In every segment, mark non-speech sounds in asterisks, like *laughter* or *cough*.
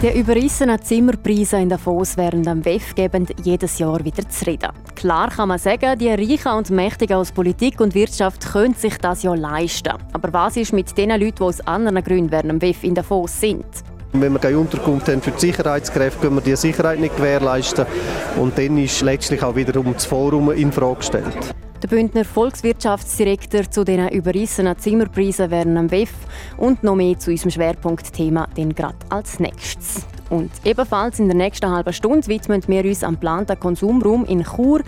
Die überrissenen Zimmerpreise in Davos während am WEF geben jedes Jahr wieder zu reden. Klar kann man sagen, die Reichen und Mächtigen aus Politik und Wirtschaft können sich das ja leisten. Aber was ist mit den Leuten, die aus anderen Gründen während am WEF in Davos sind? Wenn wir keine Unterkunft haben für die Sicherheitskräfte, können wir die Sicherheit nicht gewährleisten. Und dann ist letztlich auch wiederum das Forum in Frage gestellt. Der Bündner Volkswirtschaftsdirektor zu den überrissenen Zimmerpreisen während am WEF und noch mehr zu unserem Schwerpunktthema den gerade als nächstes. Und ebenfalls in der nächsten halben Stunde widmen wir uns am geplanten Konsumraum in Chur.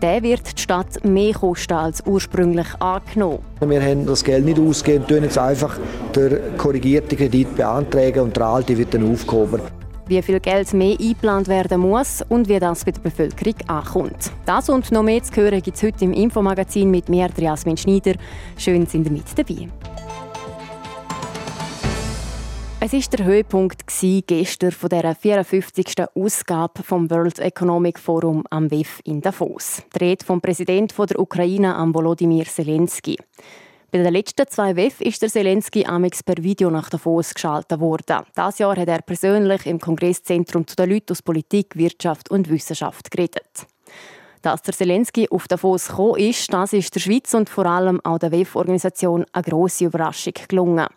Der wird die Stadt mehr kosten als ursprünglich angenommen. Wir haben das Geld nicht ausgegeben, tun jetzt einfach den korrigierten Kredit beantragen und der alte wird dann aufgehoben wie viel Geld mehr eingeplant werden muss und wie das bei der Bevölkerung ankommt. Das und noch mehr zu hören gibt es heute im Infomagazin mit mir, Jasmin Schneider. Schön, sind ihr mit dabei. Es war der Höhepunkt gestern von der 54. Ausgabe vom World Economic Forum am WEF in Davos. Die Rede vom Präsidenten der Ukraine, Volodymyr Zelensky. Bei den letzten zwei WEF ist der Zelensky amix per Video nach Davos geschaltet worden. Das Jahr hat er persönlich im Kongresszentrum zu den Leuten aus Politik, Wirtschaft und Wissenschaft geredet. Dass der Zelensky auf Davos gekommen ist, das ist der Schweiz und vor allem auch der WEF-Organisation eine grosse Überraschung gelungen.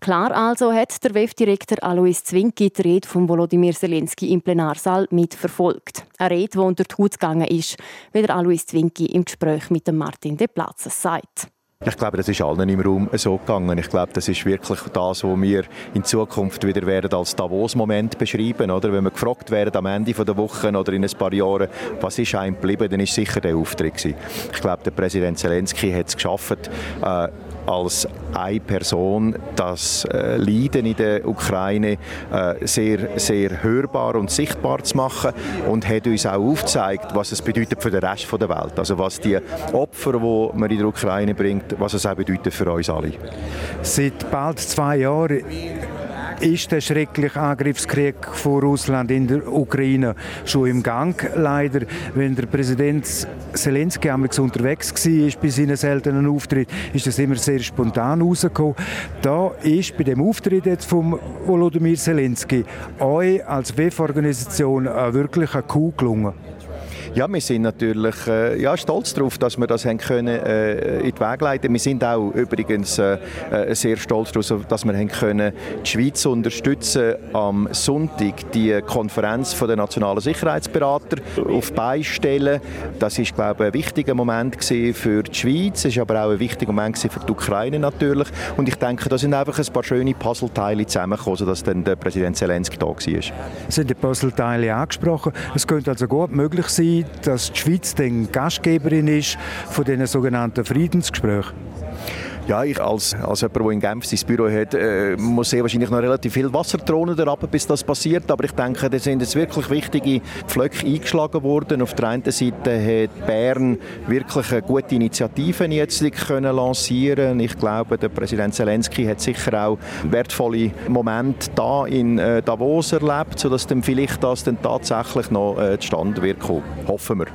Klar also hat der WEF-Direktor Alois Zwinki die Rede von Volodymyr Zelensky im Plenarsaal mitverfolgt. Eine Rede, die unter die Haut gegangen ist, wie der Alois Zwinki im Gespräch mit Martin De Platzes sagt. Ich glaube, das ist allen im Raum so gegangen. Ich glaube, das ist wirklich das, was wir in Zukunft wieder werden als Davos-Moment beschreiben. Oder? Wenn wir gefragt werden am Ende der Woche oder in ein paar Jahren, was ist einem geblieben, dann ist sicher der Auftritt gewesen. Ich glaube, der Präsident Zelensky hat es geschafft, äh, als eine Person das äh, Leiden in der Ukraine äh, sehr, sehr hörbar und sichtbar zu machen und hat uns auch aufgezeigt, was es bedeutet für den Rest der Welt. Also was die Opfer, die man in der Ukraine bringt, was es auch bedeutet für uns alle. Seit bald zwei Jahren ist der schreckliche Angriffskrieg von Russland in der Ukraine schon im Gang. Leider, wenn der Präsident Zelensky einmal unterwegs war bei seinen seltenen Auftritt, ist das immer sehr spontan rausgekommen. Da ist bei dem Auftritt jetzt von Volodymyr Zelensky euch als WEF-Organisation wirklich ein Coup gelungen. Ja, wir sind natürlich äh, ja, stolz darauf, dass wir das haben können, äh, in die Wege leiten Wir sind auch übrigens äh, äh sehr stolz darauf, dass wir haben können, die Schweiz unterstützen am Sonntag die Konferenz der nationalen Sicherheitsberater auf beistellen. Das ist, glaube ich, ein wichtiger Moment für die Schweiz. Es ist aber auch ein wichtiger Moment für die Ukraine natürlich. Und ich denke, da sind einfach ein paar schöne Puzzleteile zusammengekommen, sodass dann der Präsident Zelensky da war. Haben die Puzzleteile angesprochen. Es könnte also gut möglich sein, dass die Schweiz dann Gastgeberin ist von diesen sogenannten Friedensgesprächen? Ja, ich als, als jemand, der in Genf sein Büro hat, äh, muss sehr wahrscheinlich noch relativ viel Wassertronen herab, bis das passiert. Aber ich denke, da sind jetzt wirklich wichtige Pflöcke eingeschlagen worden. Auf der einen Seite hat Bern wirklich eine gute Initiative jetzt können lancieren Ich glaube, der Präsident Zelensky hat sicher auch wertvolle Momente da in äh, Davos erlebt, sodass dann vielleicht das dann tatsächlich noch äh, zustande wird kommen. Hoffen wir.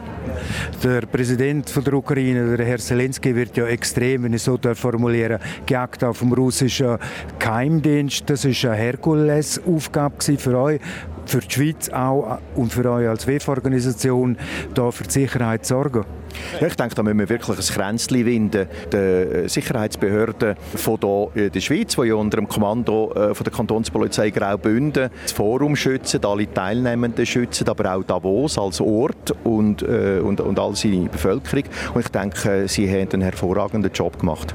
Der Präsident von der Ukraine, der Herr Zelensky, wird ja extrem, wenn ich so formulieren gejagt auf dem russischen Geheimdienst. Das ist eine Herkulesaufgabe für euch für die Schweiz auch und für euch als WEF-Organisation da für die Sicherheit zu sorgen? Ja, ich denke, da müssen wir wirklich ein Kränzchen winden. Die Sicherheitsbehörden von der Schweiz, die ja unter dem Kommando äh, von der Kantonspolizei Graubünden das Forum schützen, alle Teilnehmenden schützen, aber auch Davos als Ort und, äh, und, und all seine Bevölkerung. Und ich denke, sie haben einen hervorragenden Job gemacht.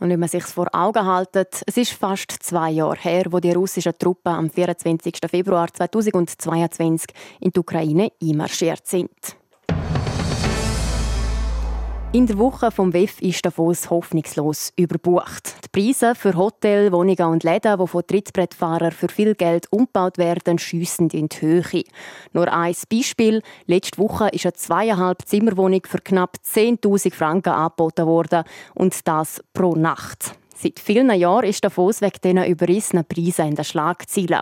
Und wenn man sich vor Augen hält, es ist fast zwei Jahre her, wo die russischen Truppen am 24. Februar 2022 in die Ukraine einmarschiert sind. In der Woche vom WEF ist Davos hoffnungslos überbucht. Die Preise für Hotel, Wohnungen und Läden, die von Trittbrettfahrern für viel Geld umgebaut werden, schiessen in die Höhe. Nur ein Beispiel. Letzte Woche ist eine zweieinhalb Zimmerwohnung für knapp 10.000 Franken angeboten worden. Und das pro Nacht. Seit vielen Jahren ist Davos wegen diesen überrissenen Preisen in den Schlagzeilen.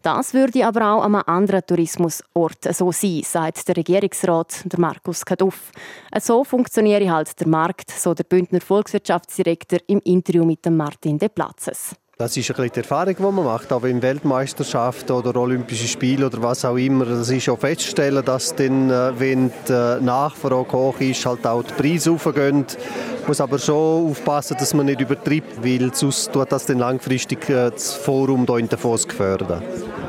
Das würde aber auch an einem anderen Tourismusort so sein, sagt der Regierungsrat der Markus Kaduff. So funktioniert halt der Markt, so der Bündner Volkswirtschaftsdirektor im Interview mit Martin De Platzes. Das ist ein die Erfahrung, die man macht, aber in Weltmeisterschaften oder Olympischen Spielen oder was auch immer. Das ist auch festzustellen, dass dann, äh, wenn die äh, Nachfrage hoch ist, halt auch die Preise. Man muss aber schon aufpassen, dass man nicht übertreibt, weil sonst tut das dann langfristig äh, das Forum hier in Davos gefördern.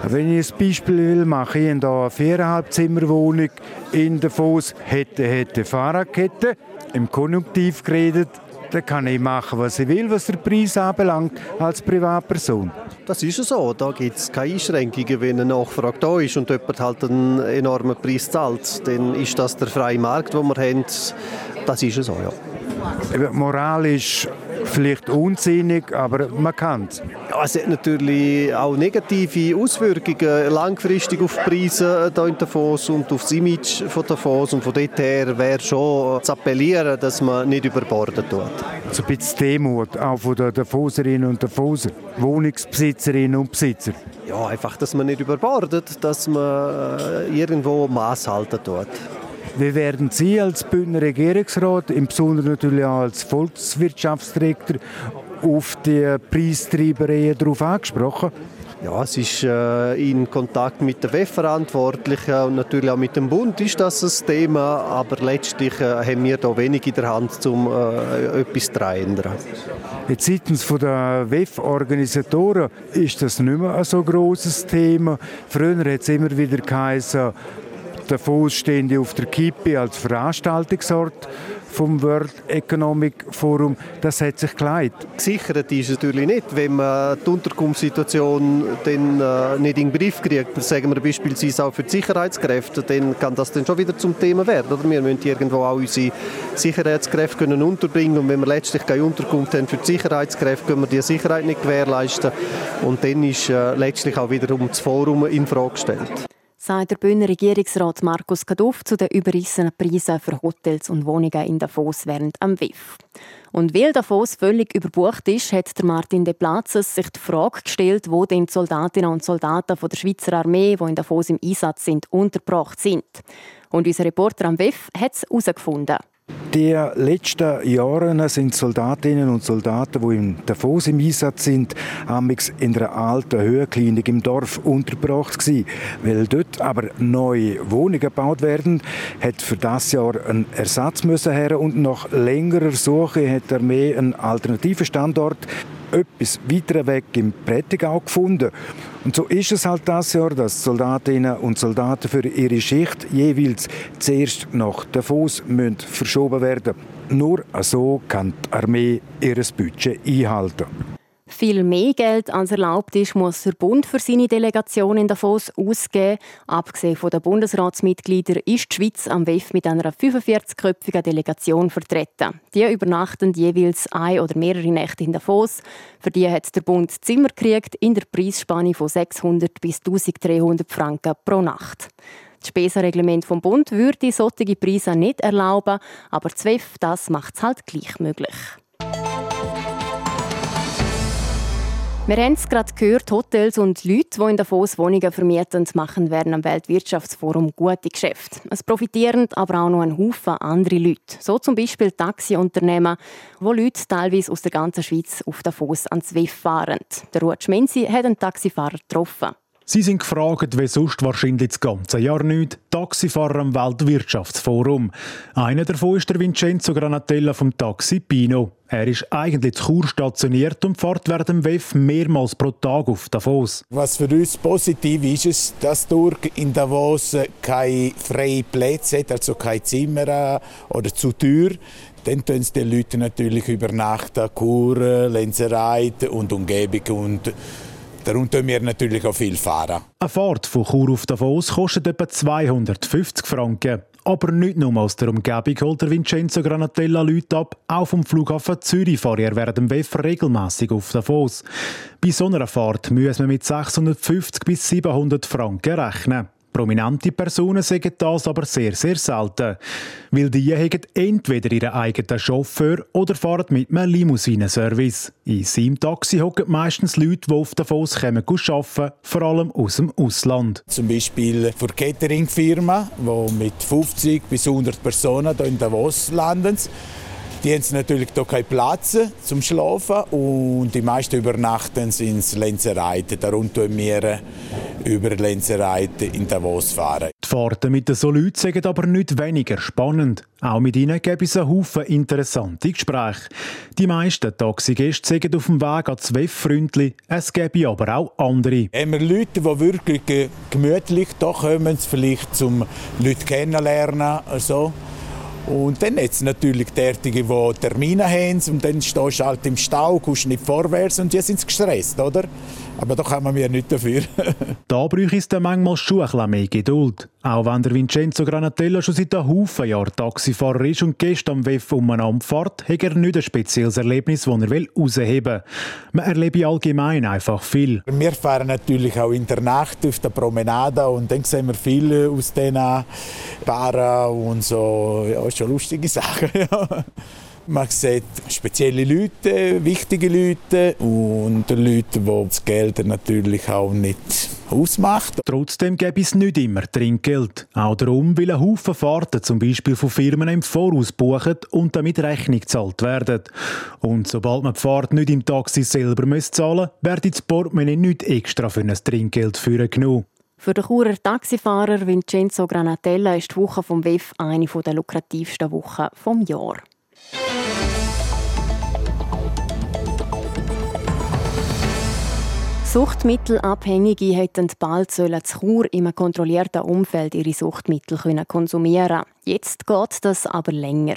Wenn ich ein Beispiel will, mache ich hier eine viereinhalb Zimmerwohnung in Davos, hätte, hätte Fahrradkette, im Konjunktiv geredet, dann kann ich machen, was ich will, was der Preis anbelangt, als Privatperson. Das ist so. Da gibt es keine Einschränkungen. Wenn eine Nachfrage da ist und jemand halt einen enormen Preis zahlt, dann ist das der freie Markt, den wir haben. Das ist so, ja. Moralisch vielleicht unsinnig, aber man kann es. Ja, es hat natürlich auch negative Auswirkungen langfristig auf die Preise hier in Davos und auf das Image von Davos. Und von dort her wäre schon zu appellieren, dass man nicht überborden tut. So ein bisschen Demut auch von den Davoserinnen und Davoser, Wohnungsbesitzerinnen und Besitzer. Ja, einfach, dass man nicht überbordet, dass man äh, irgendwo Maß halten tut. Wie werden Sie als Bündner Regierungsrat, im Besonderen natürlich auch als Volkswirtschaftsdirektor, auf die Preistreibereien darauf angesprochen? Ja, es ist äh, in Kontakt mit den WEF-Verantwortlichen und natürlich auch mit dem Bund ist das ein Thema, aber letztlich äh, haben wir da wenig in der Hand, um äh, etwas zu ändern. Jetzt seitens der WEF-Organisatoren ist das nicht mehr ein so großes Thema. Früher hat es immer wieder geheißen, Davos stehen auf der Kippe als Veranstaltungsort vom World Economic Forum. Das hat sich geleitet. Gesichert ist es natürlich nicht, wenn man die Unterkunftssituation dann, äh, nicht in den Griff kriegt. Sagen wir beispielsweise auch für die Sicherheitskräfte, dann kann das dann schon wieder zum Thema werden. Oder? Wir müssen irgendwo auch unsere Sicherheitskräfte können unterbringen und wenn wir letztlich keine Unterkunft haben für die Sicherheitskräfte, können wir die Sicherheit nicht gewährleisten. Und dann ist äh, letztlich auch wiederum das Forum in Frage gestellt sagt der Bühner Regierungsrat Markus Kaduff zu den überrissenen Preisen für Hotels und Wohnungen in Davos während am WIF. Und weil Davos völlig überbucht ist, hat der Martin de Platzes sich die Frage gestellt, wo denn die Soldatinnen und Soldaten der Schweizer Armee, die in Davos im Einsatz sind, untergebracht sind. Und unser Reporter am WIF hat es herausgefunden. Die letzten Jahre sind Soldatinnen und Soldaten, die in Davos im Einsatz sind, amix in einer alten Höhenklinik im Dorf untergebracht gewesen. Weil dort aber neue Wohnungen gebaut werden, hat für das Jahr ein Ersatz müssen her und nach längerer Suche hat die Armee einen alternativen Standort etwas weiter weg im Prättigau gefunden. Und so ist es halt das Jahr, dass Soldatinnen und Soldaten für ihre Schicht jeweils zuerst nach Davos müssen verschoben werden. Nur so kann die Armee ihr Budget einhalten. Viel mehr Geld als erlaubt ist, muss der Bund für seine Delegation in Davos ausgeben. Abgesehen von den Bundesratsmitgliedern ist die Schweiz am WEF mit einer 45-köpfigen Delegation vertreten. Die übernachten jeweils ein oder mehrere Nächte in Davos. Für die hat der Bund Zimmer gekriegt in der Preisspanne von 600 bis 1300 Franken pro Nacht. Das Spesenreglement vom Bund würde solche Preise nicht erlauben, aber das WEF das macht es halt gleich möglich. Wir haben es gerade gehört, Hotels und Leute, die in Davos Wohnungen vermieten, machen während am Weltwirtschaftsforum gute Geschäfte. Es profitieren aber auch noch ein Haufen andere Leute. So zum Beispiel Taxiunternehmen, wo Leute teilweise aus der ganzen Schweiz auf Davos ans WIF fahren. Der Ruud Schmenzi hat einen Taxifahrer getroffen. Sie sind gefragt, wie sonst wahrscheinlich das ganze Jahr nicht. Taxifahrer am Weltwirtschaftsforum. Einer davon ist der Vincenzo Granatella vom Taxi Pino. Er ist eigentlich zu Chur stationiert und fährt während dem WEF mehrmals pro Tag auf Davos. Was für uns positiv ist, ist, dass durch in Davos keine freien Plätze hat, also kein Zimmer oder zu Tür. Dann tun die Leute natürlich übernachten, Chur, Lenzerheide und Umgebung und Darum tun wir natürlich auch viel fahren. Eine Fahrt von Chur auf Davos kostet etwa 250 Franken. Aber nicht nur aus der Umgebung holt der Vincenzo Granatella Leute ab. Auch vom Flughafen Zürich fahrt er während dem WEF regelmäßig auf Davos. Bei so einer Fahrt muss man mit 650 bis 700 Franken rechnen. Prominente Personen sagen das aber sehr, sehr selten. Weil die haben entweder ihren eigenen Chauffeur oder fahren mit einem Limousinenservice. In seinem Taxi hocken meistens Leute, die auf Davos kommen, arbeiten, vor allem aus dem Ausland. Zum Beispiel für Cateringfirmen, die mit 50 bis 100 Personen hier in Davos landen. Die haben natürlich hier keinen Platz zum Schlafen und die meisten übernachten in Lenzereiten. Darum tun wir über Lenzereiten in Davos fahren. Die Fahrten mit so Leuten sind aber nicht weniger spannend. Auch mit ihnen gäbe es einen Haufen interessante Gespräche. Die meisten Taxigäste sagen auf dem Weg an zwei Freundli, es gäbe aber auch andere. Haben wir Leute, die wirklich gemütlich hier kommen, vielleicht zum Leute kennenlernen, also. Und dann jetzt natürlich derartige, die Termine haben und dann stehst du halt im Stau, kommst nicht vorwärts und die sind gestresst, oder? Aber da kann man mir nicht dafür. *laughs* da bräuchte es dann manchmal schon ein bisschen mehr Geduld. Auch wenn der Vincenzo Granatella schon seit einem Haufen Jahren Taxifahrer ist und gestern am WEF umeinander fährt, hat er nicht ein spezielles Erlebnis, das er herausheben will. Man erlebe allgemein einfach viel. Wir fahren natürlich auch in der Nacht auf der Promenade und dann sehen wir viele aus diesen Paaren und so, ja, schon lustige Sachen. *laughs* Man sieht spezielle Leute, wichtige Leute und Leute, die das Geld natürlich auch nicht ausmacht. Trotzdem gäbe es nicht immer Trinkgeld. Auch darum, weil ein Haufen Fahrten zum Beispiel von Firmen im Voraus buchen und damit Rechnung gezahlt werden. Und sobald man die Fahrt nicht im Taxi selber zahlen muss, wird das Portemonnaie nicht extra für ein Trinkgeld führen genommen. Für den Churer Taxifahrer Vincenzo Granatella ist die Woche vom WEF eine der lukrativsten Wochen vom Jahr. Suchtmittelabhängige hätten bald sollen zu Chur im kontrollierten Umfeld ihre Suchtmittel konsumieren Jetzt geht das aber länger.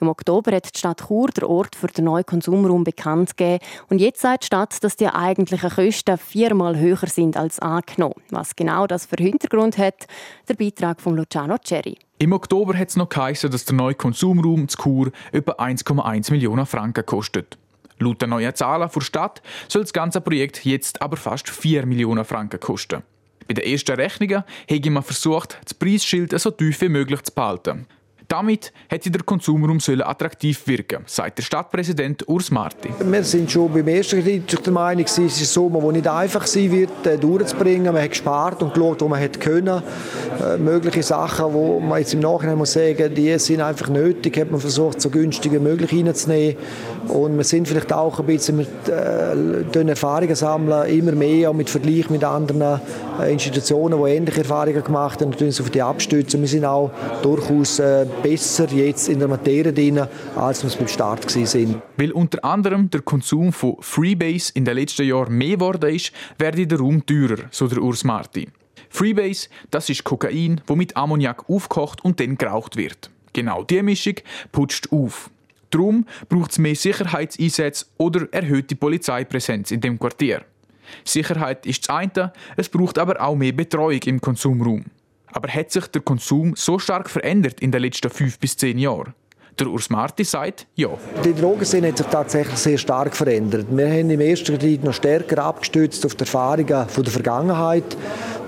Im Oktober hat die Stadt Chur den Ort für den neuen Konsumraum bekannt gegeben. Und jetzt sagt die Stadt, dass die eigentlichen Kosten viermal höher sind als angenommen. Was genau das für Hintergrund hat, der Beitrag von Luciano Cherry. Im Oktober hat es noch geheißen, dass der neue Konsumraum zu Chur etwa 1,1 Millionen Franken kostet. Laut den neuen Zahlen der Stadt soll das ganze Projekt jetzt aber fast 4 Millionen Franken kosten. Bei den ersten Rechnungen habe man versucht, das Preisschild so tief wie möglich zu behalten. Damit hätte der Konsumraum attraktiv wirken sagt der Stadtpräsident Urs Marti. Wir sind schon beim ersten Kredit der Meinung, es ist ein Sommer, der nicht einfach sein wird, äh, durchzubringen. Man hat gespart und geschaut, wo man hätte können. Äh, mögliche Sachen, wo man jetzt im Nachhinein muss sagen, die sind einfach nötig, hat man versucht, so günstig wie möglich reinzunehmen. Und wir sind vielleicht auch ein bisschen mit äh, Erfahrungen sammeln, immer mehr, auch mit Vergleich mit anderen äh, Institutionen, die ähnliche Erfahrungen gemacht haben, natürlich auf die abstützen. Wir sind auch durchaus äh, besser jetzt in der Materie drin, als wir beim Start waren. Weil unter anderem der Konsum von Freebase in den letzten Jahren mehr geworden ist, werde der Raum teurer, so der Urs Marti. Freebase, das ist Kokain, wo mit Ammoniak aufkocht und dann geraucht wird. Genau diese Mischung putscht auf. Darum braucht es mehr Sicherheitseinsätze oder erhöhte Polizeipräsenz in dem Quartier. Sicherheit ist das eine, es braucht aber auch mehr Betreuung im Konsumraum. Aber hat sich der Konsum so stark verändert in den letzten fünf bis zehn Jahren? Der Urs Marti sagt ja. Die Drogenszene hat sich tatsächlich sehr stark verändert. Wir haben im ersten Kredit noch stärker abgestützt auf die Erfahrungen der Vergangenheit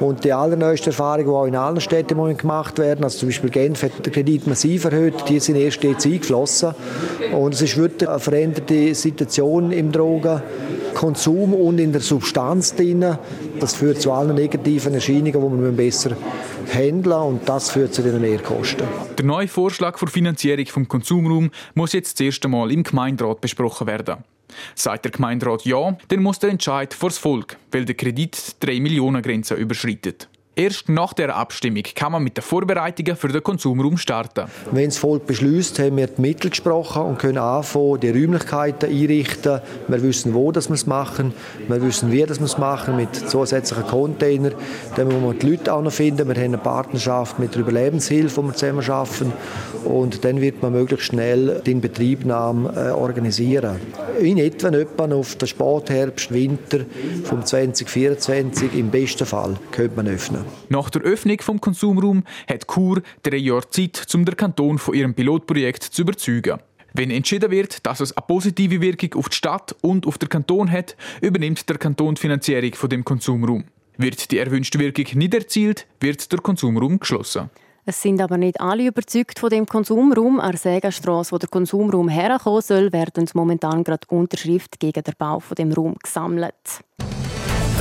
und die allerneuesten Erfahrungen, die auch in allen Städten gemacht werden, also zum Beispiel Genf hat den Kredit massiv erhöht, die sind erst jetzt eingeflossen. Und es ist wirklich eine veränderte Situation im Drogenkonsum und in der Substanz drin. Das führt zu allen negativen Erscheinungen, die man besser handeln und das führt zu den Mehrkosten. Der neue Vorschlag für Finanzierung vom Konsumraum muss jetzt das erste Mal im Gemeinderat besprochen werden. Sagt der Gemeinderat ja, dann muss der Entscheid vor das Volk, weil der Kredit die 3 Millionen Grenze überschreitet. Erst nach der Abstimmung kann man mit den Vorbereitungen für den Konsumraum starten. Wenn das Volk beschließt, haben wir die Mittel gesprochen und können anfangen, die Räumlichkeiten einrichten. Wir wissen, wo das wir es machen. Wir wissen, wie das wir es machen, mit zusätzlichen Containern. Dann müssen wir die Leute auch noch finden. Wir haben eine Partnerschaft mit der Überlebenshilfe, die wir zusammen arbeiten. Und dann wird man möglichst schnell den Betriebnahme äh, organisieren. In etwa, etwa auf den Spätherbst, Winter vom 2024 im besten Fall könnte man öffnen. Nach der Öffnung vom Konsumraum hat Chur drei Jahre Zeit, um den Kanton von ihrem Pilotprojekt zu überzeugen. Wenn entschieden wird, dass es eine positive Wirkung auf die Stadt und auf den Kanton hat, übernimmt der Kanton die Finanzierung von dem Konsumraum. Wird die erwünschte Wirkung nicht erzielt, wird der Konsumraum geschlossen. Es sind aber nicht alle überzeugt von dem Konsumraum. An der Sägenstrasse, wo der Konsumraum herkommen soll, werden momentan gerade Unterschriften gegen den Bau von dem Raum gesammelt.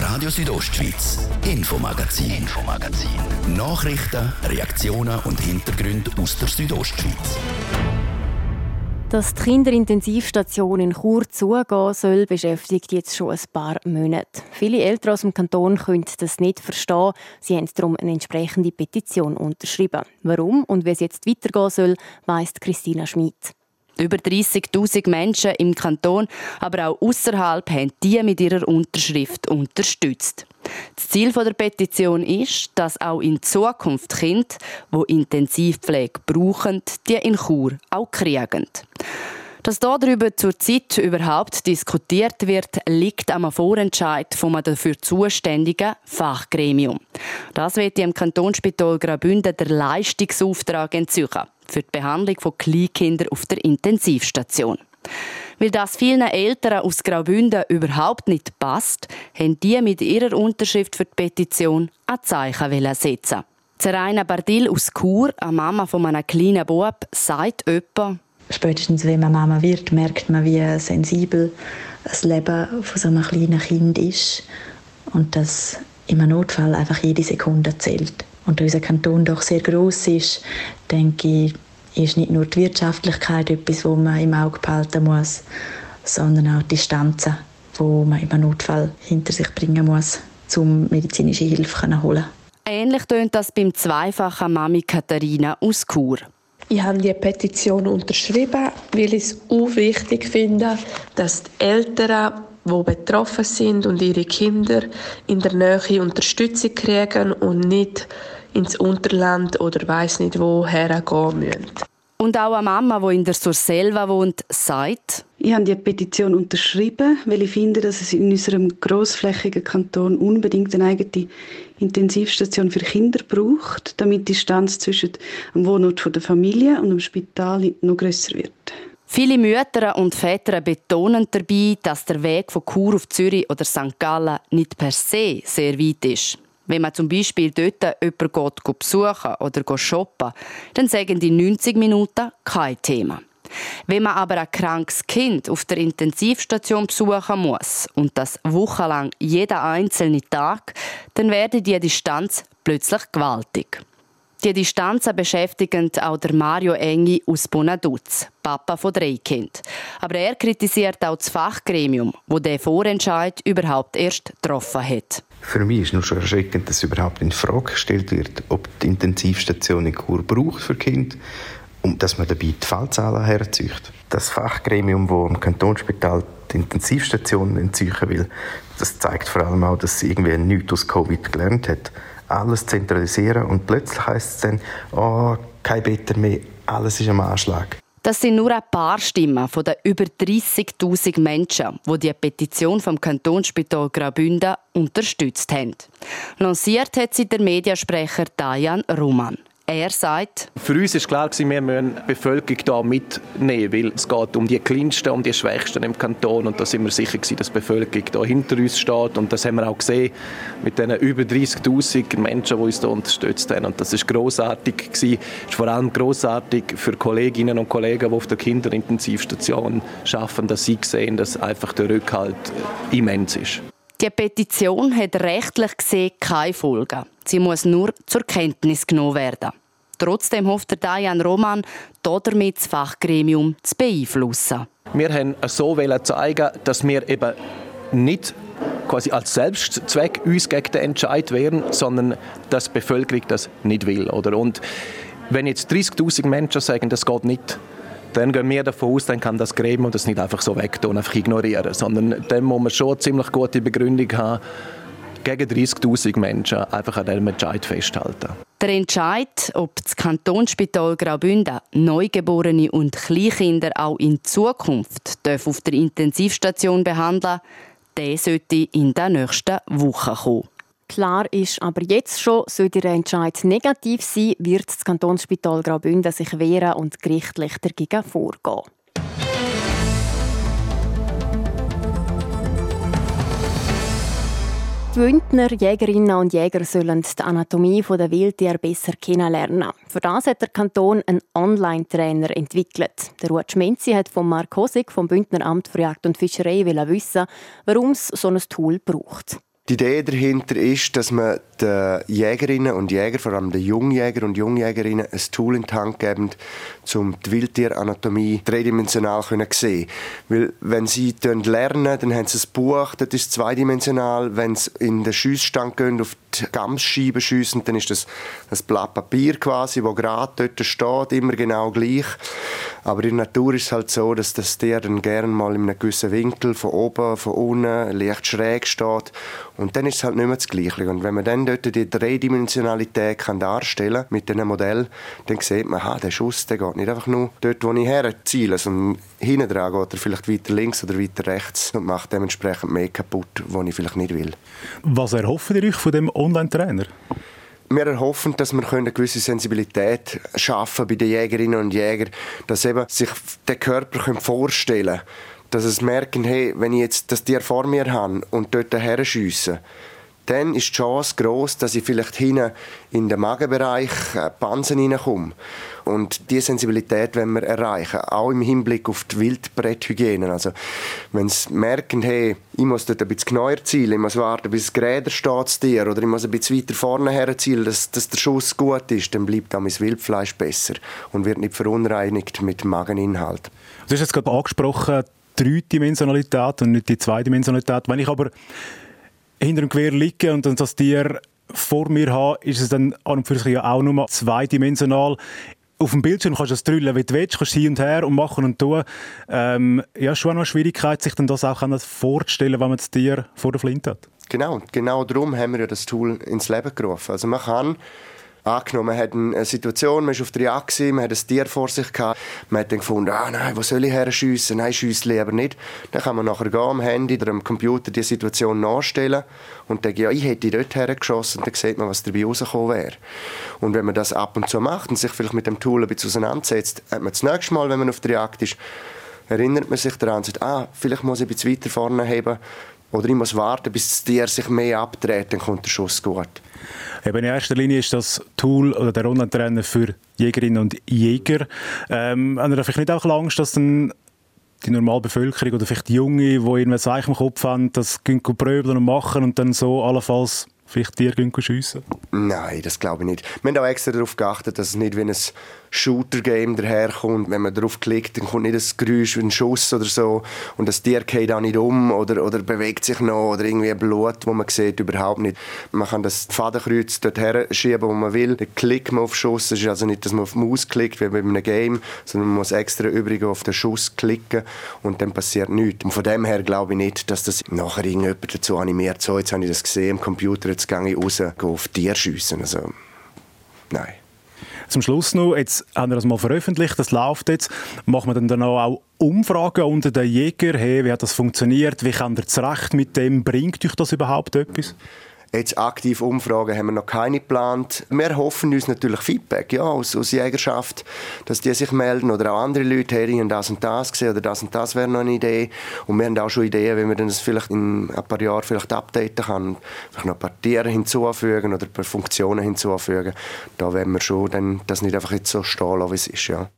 Radio Südostschweiz, Infomagazin, Infomagazin. Nachrichten, Reaktionen und Hintergründe aus der Südostschweiz. Dass die Kinderintensivstation in Chur zugehen soll, beschäftigt jetzt schon ein paar Monate. Viele Eltern aus dem Kanton können das nicht verstehen. Sie haben darum eine entsprechende Petition unterschrieben. Warum und wie es jetzt weitergehen soll, weiss Christina Schmid. Über 30.000 Menschen im Kanton, aber auch außerhalb, haben die mit ihrer Unterschrift unterstützt. Das Ziel der Petition ist, dass auch in Zukunft Kinder, die Intensivpflege brauchen, die in Chur auch kriegen. Dass darüber zurzeit überhaupt diskutiert wird, liegt am Vorentscheid vom dafür zuständigen Fachgremium. Das wird im Kantonsspital Graubünden der Leistungsauftrag entziehen für die Behandlung von Kleinkindern auf der Intensivstation. Weil das vielen Eltern aus Graubünden überhaupt nicht passt, haben die mit ihrer Unterschrift für die Petition ein Zeichen setzen. Zeraina Bardil aus Chur, eine Mama von einem kleinen Bub, sagt etwa, Spätestens wenn man Mama wird, merkt man, wie sensibel das Leben von so einem kleinen Kind ist und dass im Notfall einfach jede Sekunde zählt. Und da unser Kanton doch sehr groß ist, denke ich, ist nicht nur die Wirtschaftlichkeit etwas, wo man im Auge behalten muss, sondern auch die Distanzen, wo man im Notfall hinter sich bringen muss, um medizinische Hilfe zu holen. Ähnlich tönt das beim zweifachen Mami Katharina aus Chur. Ich habe die Petition unterschrieben, weil ich es auch wichtig finde, dass die Eltern, die betroffen sind und ihre Kinder in der Nähe Unterstützung kriegen und nicht ins Unterland oder weiß nicht woher gehen müssen. Und auch eine Mama, die in der Surselva wohnt, sagt, ich habe die Petition unterschrieben, weil ich finde, dass es in unserem grossflächigen Kanton unbedingt eine eigene Intensivstation für Kinder braucht, damit die Distanz zwischen dem Wohnort der Familie und dem Spital noch grösser wird. Viele Mütter und Väter betonen dabei, dass der Weg von Chur auf Zürich oder St. Gallen nicht per se sehr weit ist. Wenn man zum Beispiel dort jemanden besuchen oder shoppen, dann sagen die 90 Minuten kein Thema. Wenn man aber ein krankes Kind auf der Intensivstation besuchen muss und das wochenlang jeden einzelnen Tag, dann werde die Distanz plötzlich gewaltig. Die Distanzen beschäftigen auch Mario Engi aus Bonaduz, Papa von drei Kindern. Aber er kritisiert auch das Fachgremium, wo der Vorentscheid überhaupt erst getroffen hat. Für mich ist nur schon erschreckend, dass überhaupt in Frage gestellt wird, ob die Intensivstation in Kur braucht für Kinder und dass man dabei die Fallzahlen herzeugt. Das Fachgremium, das am Kantonsspital die Intensivstation entziehen will, das zeigt vor allem auch, dass sie irgendwie nichts aus Covid gelernt hat alles zentralisieren und plötzlich heißt es dann, oh, kein Better mehr, alles ist am Anschlag. Das sind nur ein paar Stimmen von den über 30.000 Menschen, die die Petition vom Kantonsspital Graubünden unterstützt haben. Lanciert hat sie der Mediasprecher Dajan Roman. Er sagt, für uns ist klar, wir müssen die Bevölkerung hier mitnehmen, weil es geht um die Kleinsten, um die Schwächsten im Kanton und da sind wir sicher dass die Bevölkerung hier hinter uns steht und das haben wir auch gesehen mit den über 30'000 Menschen, die uns hier unterstützt haben und das ist grossartig gewesen. ist vor allem grossartig für Kolleginnen und Kollegen, die auf der Kinderintensivstation arbeiten, dass sie sehen, dass einfach der Rückhalt immens ist. Die Petition hat rechtlich gesehen keine Folgen. Sie muss nur zur Kenntnis genommen werden. Trotzdem hofft der Diane Roman, damit das Fachgremium zu beeinflussen. Wir haben so zeigen, dass wir eben nicht quasi als Selbstzweck uns gegen den Entscheid wehren, sondern dass die Bevölkerung das nicht will. Oder? Und wenn jetzt 30'000 Menschen sagen, das geht nicht, dann gehen wir davon aus, dann kann das Gremium das nicht einfach so wegtun, einfach ignorieren, sondern dann muss man schon eine ziemlich gute Begründung haben, gegen 30'000 Menschen einfach an diesem Entscheid festhalten. Der Entscheid, ob das Kantonsspital Graubünden Neugeborene und Kleinkinder auch in Zukunft auf der Intensivstation behandeln der sollte in der nächsten Woche kommen. Klar ist aber jetzt schon, sollte der Entscheid negativ sein, wird das Kantonsspital Graubünden sich wehren und gerichtlich dagegen vorgehen. Die Bündner Jägerinnen und Jäger sollen die Anatomie der Wildtiere besser kennenlernen. Für das hat der Kanton einen Online-Trainer entwickelt. Der Ruud Schmenzi hat von Mark Hosig vom Bündner Amt für Jagd und Fischerei wissen, warum es so ein Tool braucht. Die Idee dahinter ist, dass man den Jägerinnen und Jägern, vor allem den Jungjäger und Jungjägerinnen, ein Tool in die Hand geben, um die Wildtieranatomie dreidimensional zu sehen. Weil, wenn sie lernen, dann haben sie ein Buch, das ist zweidimensional. Wenn sie in den Schussstand gehen, auf die Gamsscheibe schiessen, dann ist das ein Blatt Papier quasi, wo gerade dort steht, immer genau gleich. Aber in der Natur ist es halt so, dass das Tier dann gerne mal in einem gewissen Winkel, von oben, von unten, leicht schräg steht. Und dann ist es halt nicht mehr das Gleiche. Und wenn man dann dort die Dreidimensionalität kann darstellen mit diesem Modell, dann sieht man, aha, der Schuss der geht nicht einfach nur dort, wo ich herziele, sondern hinten dran geht er vielleicht weiter links oder weiter rechts und macht dementsprechend mehr kaputt, was ich vielleicht nicht will. Was erhoffen ihr euch von dem Online-Trainer? wir erhoffen, dass wir eine gewisse Sensibilität schaffen bei den Jägerinnen und Jägern, dass eben sich der Körper vorstellen können, dass es merken, hey, wenn ich jetzt das Tier vor mir habe und dort schiesse, dann ist die Chance groß, dass ich vielleicht hinten in den Magenbereich äh, Pansen hineinkomme. Und diese Sensibilität wollen wir erreichen, auch im Hinblick auf die Wildbretthygiene. Also, wenn sie merken, hey, ich muss dort ein bisschen genauer zielen, ich muss warten, bis das Gräder steht zu dir, oder ich muss ein bisschen weiter vorne her dass, dass der Schuss gut ist, dann bleibt auch mein Wildfleisch besser und wird nicht verunreinigt mit Mageninhalt. Du hast jetzt gerade angesprochen, Dreidimensionalität und nicht die Zweidimensionalität. Wenn ich aber hinter dem Gewehr liege und das Tier vor mir habe, ist es dann an und für sich ja auch nur zweidimensional. Auf dem Bildschirm kannst du es drüllen, wie du willst, kannst hin und her und machen und tun. Ähm, ja, schon eine Schwierigkeit, sich dann das auch vorzustellen, wenn man das Tier vor der Flinte hat. Genau, genau darum haben wir ja das Tool ins Leben gerufen. Also man kann angenommen, man hat eine Situation, man war auf der Jagd, man hat ein Tier vor sich gehabt, man hat dann gefunden, ah nein, wo soll ich her schiessen? Nein, schiesse lieber nicht. Dann kann man nachher gehen, am Handy oder am Computer die Situation nachstellen und denken, ja, ich hätte dort hergeschossen und dann sieht man, was dabei rausgekommen wäre. Und wenn man das ab und zu macht und sich vielleicht mit dem Tool ein bisschen auseinandersetzt, hat man das nächste Mal, wenn man auf der Jagd ist, erinnert man sich daran und sagt, ah, vielleicht muss ich ein bisschen weiter vorne heben oder ich muss warten, bis das Tier sich mehr abdreht, dann kommt der Schuss gut. Eben in erster Linie ist das Tool oder der Online-Trainer für Jägerinnen und Jäger. Ähm, haben vielleicht nicht auch Angst, dass dann die normale Bevölkerung oder vielleicht die Junge, die irgendwas im Kopf haben, das gehen pröbeln und machen und dann so allenfalls vielleicht Tiere schiessen? Nein, das glaube ich nicht. Wir haben auch extra darauf geachtet, dass es nicht wie ein Shooter-Game daherkommt. Wenn man darauf klickt, dann kommt nicht ein Geräusch wie ein Schuss oder so und das Tier geht auch nicht um oder, oder bewegt sich noch oder irgendwie Blut, wo man sieht, überhaupt nicht. Man kann das Fadenkreuz dort her schieben, wo man will. Dann klickt man auf Schuss. Es ist also nicht, dass man auf Maus klickt, wie bei einem Game, sondern man muss extra übrig auf den Schuss klicken und dann passiert nichts. Und von dem her glaube ich nicht, dass das nachher irgendjemand dazu animiert, so, jetzt habe ich das gesehen am Computer, jetzt gehe ich raus, gehe auf Tier schiessen. Also, nein. Zum Schluss noch, jetzt haben wir das mal veröffentlicht, das läuft jetzt. Machen wir dann, dann auch Umfragen unter den Jägern? Hey, wie hat das funktioniert? Wie kann ihr zurecht mit dem? Bringt euch das überhaupt etwas? Jetzt aktiv Umfragen haben wir noch keine geplant. Wir hoffen uns natürlich Feedback ja, aus, aus Jägerschaft, dass die sich melden oder auch andere Leute, hey, haben das und das gesehen oder das und das wäre noch eine Idee. Und wir haben auch schon Ideen, wie man das vielleicht in ein paar Jahren vielleicht updaten kann. Vielleicht noch ein paar Tiere hinzufügen oder ein paar Funktionen hinzufügen. Da werden wir schon dann das nicht einfach jetzt so stehen lassen, wie es ist. Ja.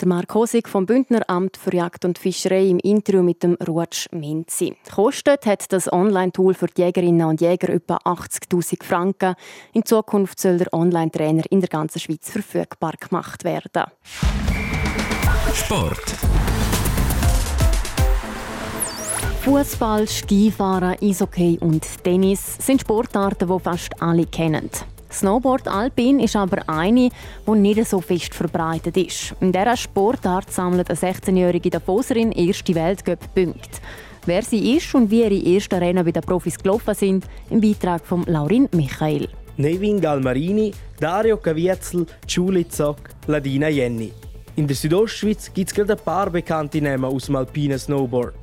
Der Mark Hosig vom Bündneramt für Jagd und Fischerei im Interview mit dem Ruatsch Minzi. Kostet hat das Online-Tool für die Jägerinnen und Jäger etwa 80.000 Franken. In Zukunft soll der Online-Trainer in der ganzen Schweiz verfügbar gemacht werden. Sport. Fußball, Skifahren, Eishockey und Tennis sind Sportarten, die fast alle kennen. Snowboard Alpin ist aber eine, die nicht so fest verbreitet ist. In dieser Sportart sammelt eine 16-jährige Davoserin erste Weltcup-Punkte. Wer sie ist und wie ihre ersten Rennen bei den Profis gelaufen sind, im Beitrag von Laurin Michael. Nevin Galmarini, Dario Caviezel, Julie Zock, Ladina Jenny. In der Südostschweiz gibt es gerade ein paar bekannte Namen aus dem alpinen Snowboard.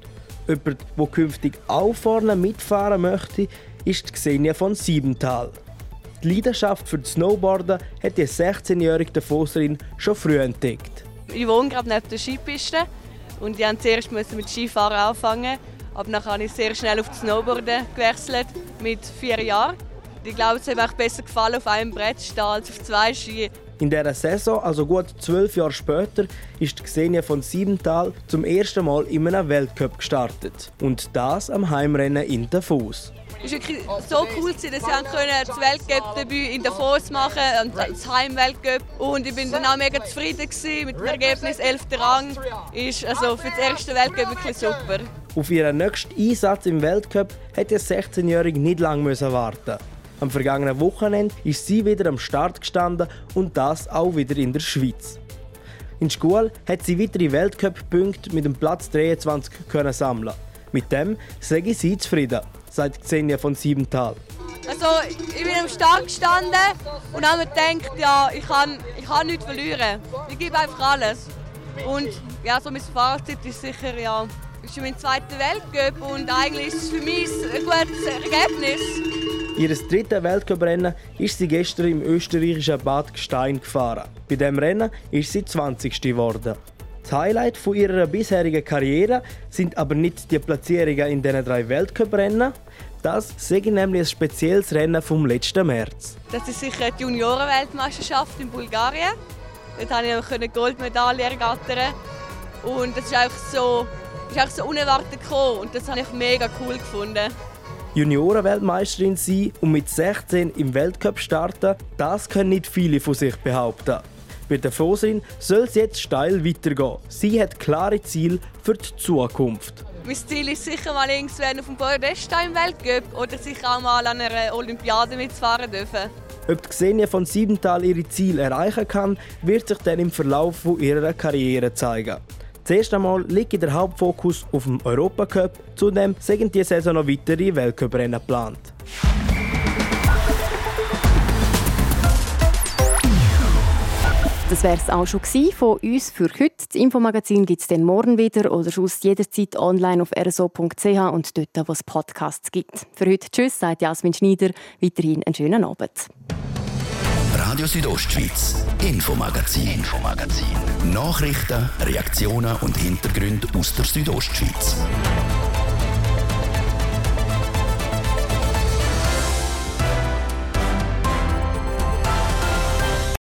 Jemand, der künftig auch vorne mitfahren möchte, ist Xenia von Siebenthal. Die Leidenschaft für das Snowboarden hat die 16-jährige Davoserin schon früh entdeckt. Ich wohne gerade neben der Skipiste und ich musste zuerst mit Skifahren anfangen. Aber dann habe ich sehr schnell auf das Snowboarden gewechselt, mit vier Jahren. Ich glaube, es hat mir besser gefallen, auf einem Brett zu stehen als auf zwei Ski. In dieser Saison, also gut zwölf Jahre später, ist Xenia von Siebenthal zum ersten Mal in einem Weltcup gestartet. Und das am Heimrennen in Davos. Es war wirklich so cool, dass ich das Weltcup-Debüt in Davos machen und das Heimweltcup. Und ich bin dann auch mega zufrieden mit dem Ergebnis 11. Rang. Ist also für das erste Weltcup wirklich super. Auf ihren nächsten Einsatz im Weltcup hätte der 16-Jährige nicht lange warten Am vergangenen Wochenende ist sie wieder am Start gestanden und das auch wieder in der Schweiz. In der Schule hat sie weitere Weltcup-Punkte mit dem Platz 23 können sammeln. Mit dem sage ich sie zufrieden, sagt Xenia von Siebenthal. Also, ich bin am Start gestanden und habe mir gedacht, ja, ich kann, ich kann nichts verlieren. Ich gebe einfach alles. Und ja, so mein Fazit ist sicher, ja, ist mein zweiter Weltcup und eigentlich ist es für mich ein gutes Ergebnis. Ihr drittes Weltcuprennen ist sie gestern im österreichischen Bad Gstein gefahren. Bei diesem Rennen ist sie 20. geworden. Das Highlight von ihrer bisherigen Karriere sind aber nicht die Platzierungen in diesen drei Weltcuprennen. Das sei nämlich ein spezielles Rennen vom letzten März. Das ist sicher die Juniorenweltmeisterschaft in Bulgarien. Dort konnte ich Goldmedaille ergattern. Und das ist einfach so ist auch so unerwartet gekommen und das habe ich mega cool gefunden. Juniorenweltmeisterin sein und mit 16 im Weltcup starten, das können nicht viele von sich behaupten. Bei der Fosin soll es jetzt steil weitergehen. Sie hat klare Ziele für die Zukunft. Mein Ziel ist sicher mal irgendwann auf dem Podest im Weltcup oder sicher auch mal an einer Olympiade mitfahren dürfen. Ob die Xenia von Siebenthal ihre Ziele erreichen kann, wird sich dann im Verlauf ihrer Karriere zeigen. Zuerst einmal liegt der Hauptfokus auf dem Europacup. Zudem sind diese Saison noch weitere Weltcuprennen geplant. Das wäre es auch schon von uns für heute. Das Infomagazin gibt es dann morgen wieder oder sonst jederzeit online auf rso.ch und dort, wo es Podcasts gibt. Für heute Tschüss, sagt Jasmin Schneider. Weiterhin einen schönen Abend. Radio Südostschweiz, Infomagazin, Infomagazin. Nachrichten, Reaktionen und Hintergründe aus der Südostschweiz.